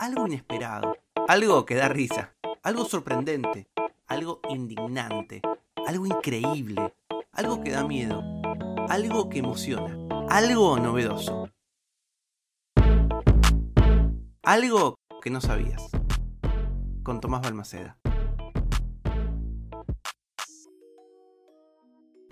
algo inesperado, algo que da risa, algo sorprendente, algo indignante, algo increíble, algo que da miedo, algo que emociona, algo novedoso. Algo que no sabías. Con Tomás Balmaceda.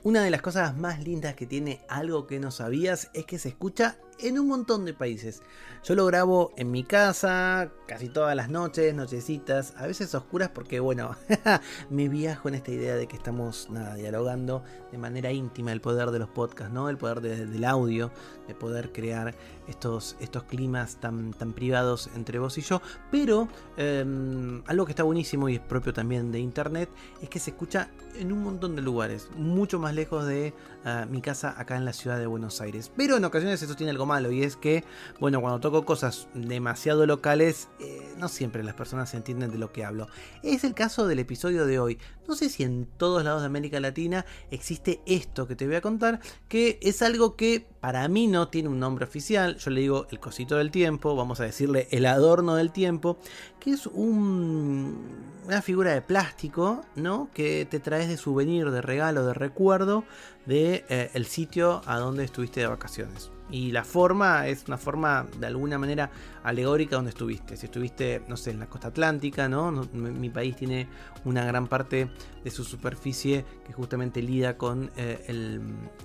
Una de las cosas más lindas que tiene algo que no sabías es que se escucha en un montón de países. Yo lo grabo en mi casa, casi todas las noches, nochecitas, a veces oscuras porque bueno, me viajo en esta idea de que estamos nada, dialogando de manera íntima el poder de los podcasts, ¿no? El poder del audio, de poder crear estos, estos climas tan, tan privados entre vos y yo. Pero em, algo que está buenísimo y es propio también de internet es que se escucha en un montón de lugares, mucho más lejos de ah, mi casa acá en la ciudad de Buenos Aires. Pero en ocasiones eso tiene algo malo y es que, bueno, cuando toco cosas demasiado locales, eh, no siempre las personas entienden de lo que hablo. Es el caso del episodio de hoy. No sé si en todos lados de América Latina existe esto que te voy a contar, que es algo que para mí no tiene un nombre oficial. Yo le digo el cosito del tiempo, vamos a decirle el adorno del tiempo, que es una figura de plástico, ¿no? Que te traes de souvenir, de regalo, de recuerdo de eh, el sitio a donde estuviste de vacaciones. Y la forma es una forma de alguna manera alegórica donde estuviste. Si estuviste, no sé, en la costa atlántica, ¿no? Mi país tiene una gran parte de su superficie que justamente linda con, eh, el,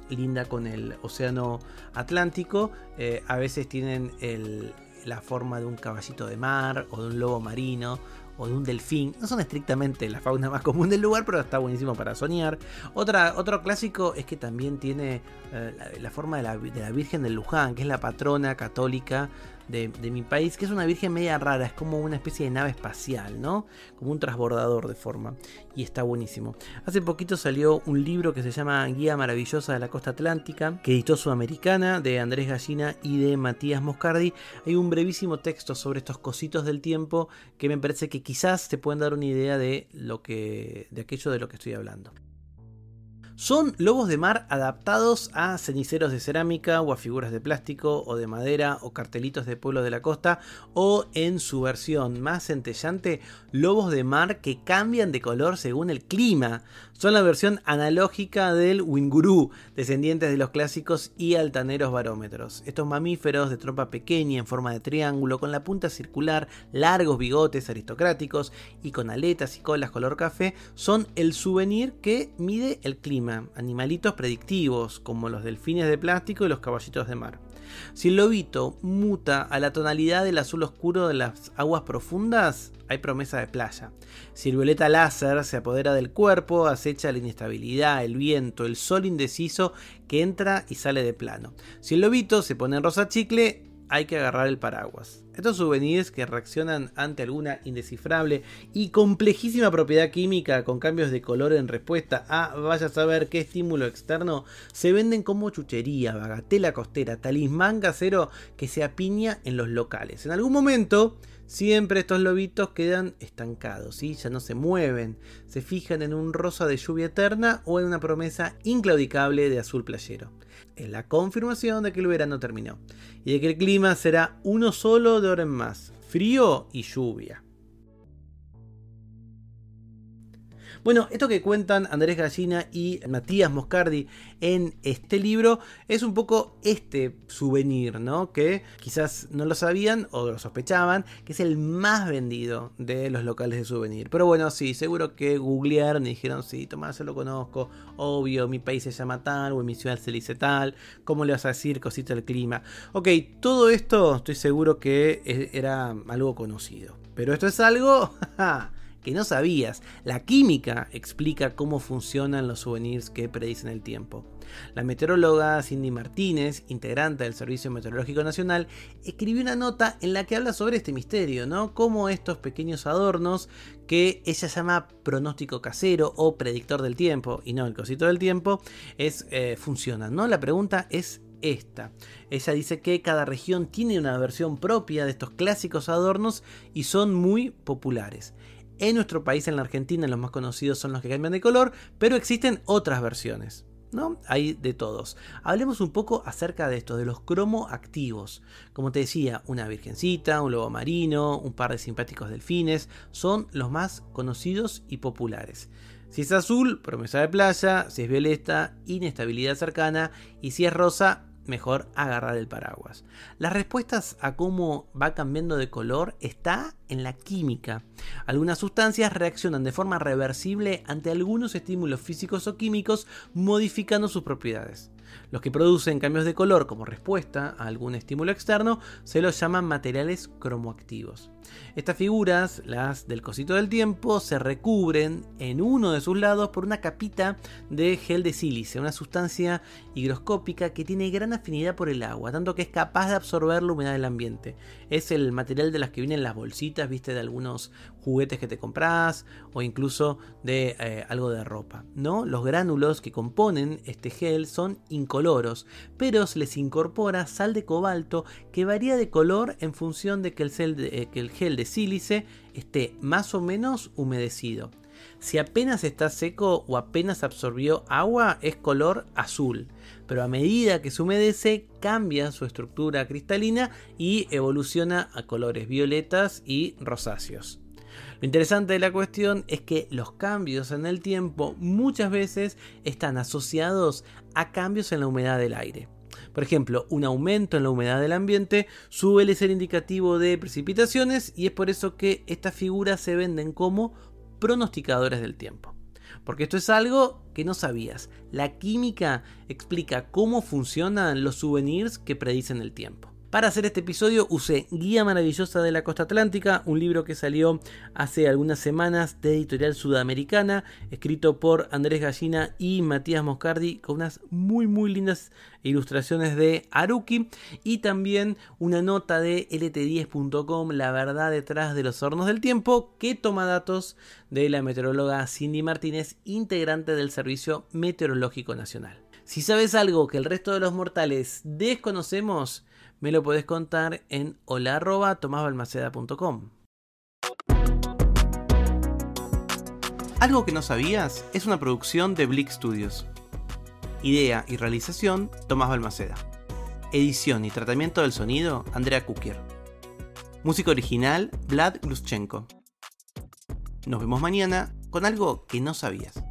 linda con el océano Atlántico. Eh, a veces tienen la forma de un caballito de mar o de un lobo marino o de un delfín. No son estrictamente la fauna más común del lugar, pero está buenísimo para soñar. Otra, otro clásico es que también tiene eh, la, forma de la, de la, Virgen de Luján, que es la patrona católica de, mi país, que es una virgen media rara, es como una especie de nave espacial, ¿no? Como un transbordador de forma. Y está buenísimo. Hace poquito salió un libro que se llama Guía Maravillosa de la Costa Atlántica, que editó Sudamericana, de Andrés Gallina y de Matías Moscardi. Hay un brevísimo texto sobre estos cositos del tiempo que me parece que quizás te pueden dar una idea de lo que. de aquello de lo que estoy hablando. Son lobos de mar adaptados a ceniceros de cerámica o a figuras de plástico o de madera o cartelitos de pueblo de la costa o en su versión más centellante, lobos de mar que cambian de color según el clima. Son la versión analógica del Winguru, descendientes de los clásicos y altaneros barómetros. Estos mamíferos de trompa pequeña en forma de triángulo, con la punta circular, largos bigotes aristocráticos y con aletas y colas color café, son el souvenir que mide el clima animalitos predictivos como los delfines de plástico y los caballitos de mar. Si el lobito muta a la tonalidad del azul oscuro de las aguas profundas, hay promesa de playa. Si el violeta láser se apodera del cuerpo, acecha la inestabilidad, el viento, el sol indeciso que entra y sale de plano. Si el lobito se pone en rosa chicle, hay que agarrar el paraguas. Estos souvenirs que reaccionan ante alguna indescifrable y complejísima propiedad química con cambios de color en respuesta a vaya a saber qué estímulo externo, se venden como chuchería, bagatela costera, talismán casero que se apiña en los locales. En algún momento, siempre estos lobitos quedan estancados, ¿sí? ya no se mueven, se fijan en un rosa de lluvia eterna o en una promesa inclaudicable de azul playero es la confirmación de que el verano terminó y de que el clima será uno solo de hora en más, frío y lluvia. Bueno, esto que cuentan Andrés Gallina y Matías Moscardi en este libro es un poco este souvenir, ¿no? Que quizás no lo sabían o lo sospechaban, que es el más vendido de los locales de souvenir. Pero bueno, sí, seguro que googlearon y dijeron, sí, Tomás, yo lo conozco, obvio, mi país se llama tal o en mi ciudad se dice tal, ¿cómo le vas a decir cosita del clima? Ok, todo esto estoy seguro que e-, era algo conocido. Pero esto es algo... que no sabías. La química explica cómo funcionan los souvenirs que predicen el tiempo. La meteoróloga Cindy Martínez, integrante del Servicio Meteorológico Nacional, escribió una nota en la que habla sobre este misterio, ¿no? Cómo estos pequeños adornos que ella llama pronóstico casero o predictor del tiempo, y no el cosito del tiempo, es, eh, funcionan, ¿no? La pregunta es esta. Ella dice que cada región tiene una versión propia de estos clásicos adornos y son muy populares. En nuestro país, en la Argentina, los más conocidos son los que cambian de color, pero existen otras versiones. ¿no? Hay de todos. Hablemos un poco acerca de esto, de los cromoactivos. Como te decía, una virgencita, un lobo marino, un par de simpáticos delfines, son los más conocidos y populares. Si es azul, promesa de playa, si es violeta, inestabilidad cercana, y si es rosa, mejor agarrar el paraguas. Las respuestas a cómo va cambiando de color está en la química. Algunas sustancias reaccionan de forma reversible ante algunos estímulos físicos o químicos modificando sus propiedades. Los que producen cambios de color como respuesta a algún estímulo externo se los llaman materiales cromoactivos. Estas figuras, las del cosito del tiempo, se recubren en uno de sus lados por una capita de gel de sílice, una sustancia higroscópica que tiene gran afinidad por el agua, tanto que es capaz de absorber la humedad del ambiente. Es el material de las que vienen las bolsitas, viste, de algunos juguetes que te compras o incluso de eh, algo de ropa. ¿no? Los gránulos que componen este gel son incoloros, pero se les incorpora sal de cobalto que varía de color en función de que el, eh, que el gel de sílice esté más o menos humedecido. Si apenas está seco o apenas absorbió agua es color azul, pero a medida que se humedece cambia su estructura cristalina y evoluciona a colores violetas y rosáceos. Lo interesante de la cuestión es que los cambios en el tiempo muchas veces están asociados a cambios en la humedad del aire. Por ejemplo, un aumento en la humedad del ambiente suele ser indicativo de precipitaciones y es por eso que estas figuras se venden como pronosticadores del tiempo. Porque esto es algo que no sabías. La química explica cómo funcionan los souvenirs que predicen el tiempo. Para hacer este episodio usé Guía Maravillosa de la Costa Atlántica, un libro que salió hace algunas semanas de editorial sudamericana, escrito por Andrés Gallina y Matías Moscardi, con unas muy muy lindas ilustraciones de Haruki y también una nota de lt10.com, la verdad detrás de los hornos del tiempo, que toma datos de la meteoróloga Cindy Martínez, integrante del Servicio Meteorológico Nacional. Si sabes algo que el resto de los mortales desconocemos, me lo podés contar en hola.tomasbalmaceda.com. Algo que no sabías es una producción de Blick Studios. Idea y realización, Tomás Balmaceda. Edición y tratamiento del sonido, Andrea Kukier. Música original, Vlad Gluschenko. Nos vemos mañana con algo que no sabías.